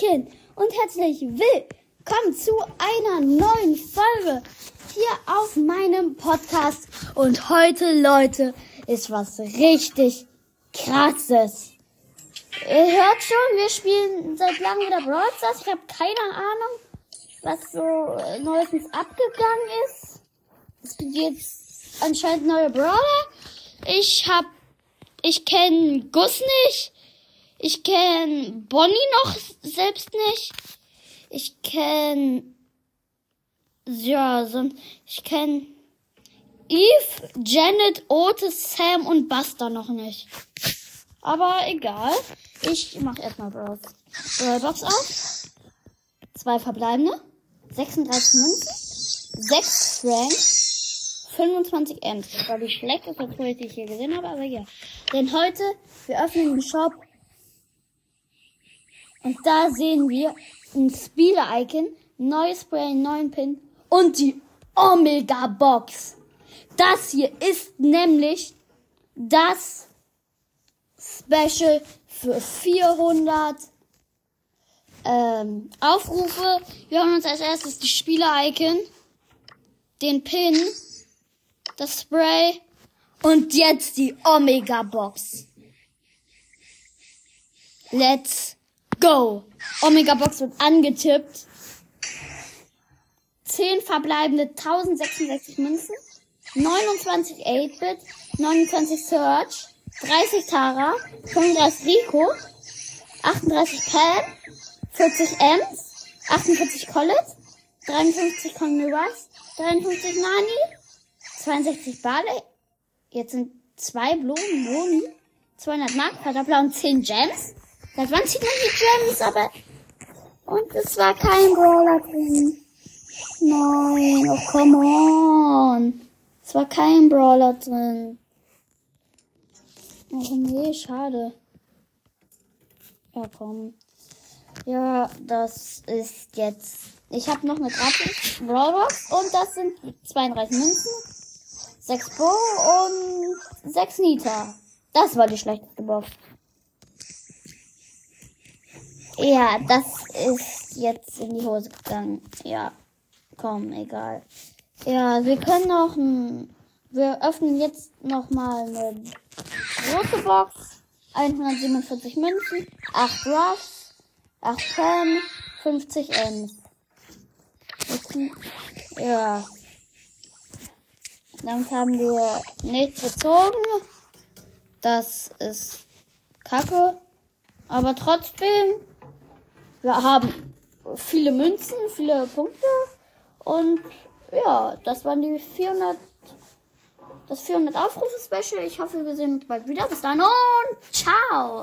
Hallöchen und herzlich willkommen zu einer neuen Folge hier auf meinem Podcast. Und heute, Leute, ist was richtig krasses. Ihr hört schon, wir spielen seit langem wieder Brawl Stars. Ich habe keine Ahnung, was so äh, neuestens abgegangen ist. Es gibt jetzt anscheinend neue Brawler. Ich hab, ich kenne Gus nicht. Ich kenne Bonnie noch selbst nicht. Ich kenne ja, so, ich kenne Eve, Janet, Otis, Sam und Buster noch nicht. Aber egal. Ich mache erstmal Brawl Box auf. Zwei verbleibende. 36 Münzen. 6 Franks. 25 Ms. Weil die schlecht ist, obwohl ich die hier gesehen habe, aber ja. Denn heute, wir öffnen den Shop und da sehen wir ein Spieler-Icon, neues Spray, neuen Pin und die Omega-Box. Das hier ist nämlich das Special für 400 ähm, Aufrufe. Wir haben uns als erstes die Spieler-Icon, den Pin, das Spray und jetzt die Omega-Box. Let's go! Omega Box wird angetippt. 10 verbleibende 1066 Münzen. 29 8-Bit. 29 Search. 30 Tara. 35 Rico. 38 Pam. 40 Ems. 48 Colette. 53 Conmiras. 53 Nani. 62 Barley. Jetzt sind zwei Blumen, Boni. 200 Mark, Verdoppler und 10 Gems. Seit wann zieht man die Gems? Aber. Und es war kein Brawler drin. Nein, oh come on. Es war kein Brawler drin. Oh nee, schade. Ja, komm. Ja, das ist jetzt. Ich habe noch eine gratis Brawlbox und das sind 32 Münzen, 6 Bo und 6 Nita. Das war die schlechteste Box. Ja, das ist jetzt in die Hose gegangen. Ja, komm, egal. Ja, wir können noch ein, wir öffnen jetzt noch mal eine große Box. 147 Münzen, 8 Rush, 8 Pam, 50 Ms. Ja. Damit haben wir nichts gezogen. Das ist kacke. Aber trotzdem wir haben viele Münzen, viele Punkte und ja, das waren die 400, das 400 Aufrufe Special. Ich hoffe, wir sehen uns bald wieder. Bis dann und ciao!